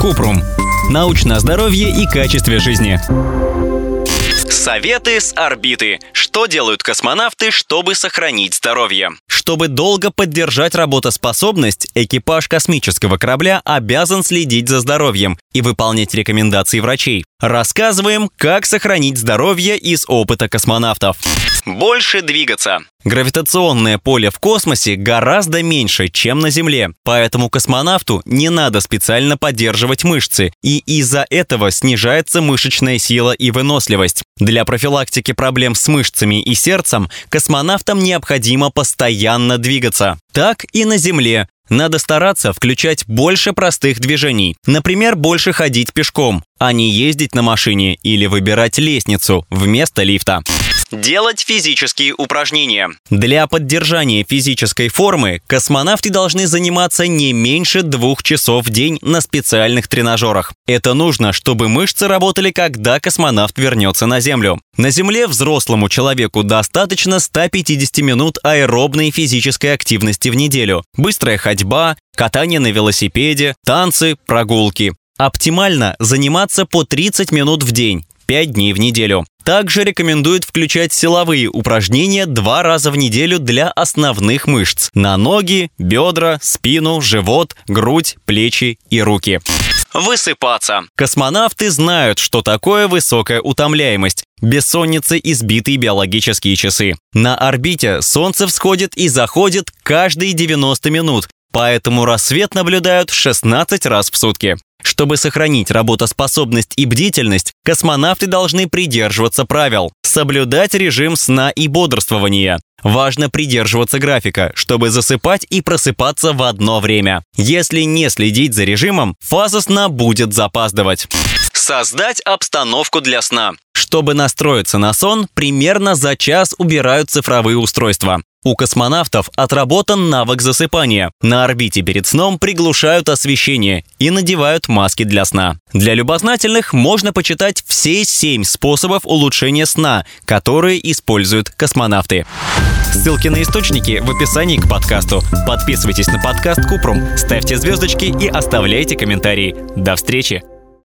Купрум. Научное здоровье и качестве жизни. Советы с орбиты. Что делают космонавты, чтобы сохранить здоровье? Чтобы долго поддержать работоспособность, экипаж космического корабля обязан следить за здоровьем и выполнять рекомендации врачей. Рассказываем, как сохранить здоровье из опыта космонавтов. Больше двигаться. Гравитационное поле в космосе гораздо меньше, чем на Земле, поэтому космонавту не надо специально поддерживать мышцы, и из-за этого снижается мышечная сила и выносливость. Для профилактики проблем с мышцами и сердцем космонавтам необходимо постоянно двигаться. Так и на Земле. Надо стараться включать больше простых движений. Например, больше ходить пешком, а не ездить на машине или выбирать лестницу вместо лифта. Делать физические упражнения. Для поддержания физической формы космонавты должны заниматься не меньше двух часов в день на специальных тренажерах. Это нужно, чтобы мышцы работали, когда космонавт вернется на Землю. На Земле взрослому человеку достаточно 150 минут аэробной физической активности в неделю. Быстрая ходьба, катание на велосипеде, танцы, прогулки. Оптимально заниматься по 30 минут в день. 5 дней в неделю. Также рекомендуют включать силовые упражнения два раза в неделю для основных мышц – на ноги, бедра, спину, живот, грудь, плечи и руки. Высыпаться. Космонавты знают, что такое высокая утомляемость, бессонница и сбитые биологические часы. На орбите Солнце всходит и заходит каждые 90 минут, поэтому рассвет наблюдают 16 раз в сутки. Чтобы сохранить работоспособность и бдительность, космонавты должны придерживаться правил, соблюдать режим сна и бодрствования. Важно придерживаться графика, чтобы засыпать и просыпаться в одно время. Если не следить за режимом, фаза сна будет запаздывать. Создать обстановку для сна. Чтобы настроиться на сон, примерно за час убирают цифровые устройства. У космонавтов отработан навык засыпания. На орбите перед сном приглушают освещение и надевают маски для сна. Для любознательных можно почитать все семь способов улучшения сна, которые используют космонавты. Ссылки на источники в описании к подкасту. Подписывайтесь на подкаст Купрум, ставьте звездочки и оставляйте комментарии. До встречи!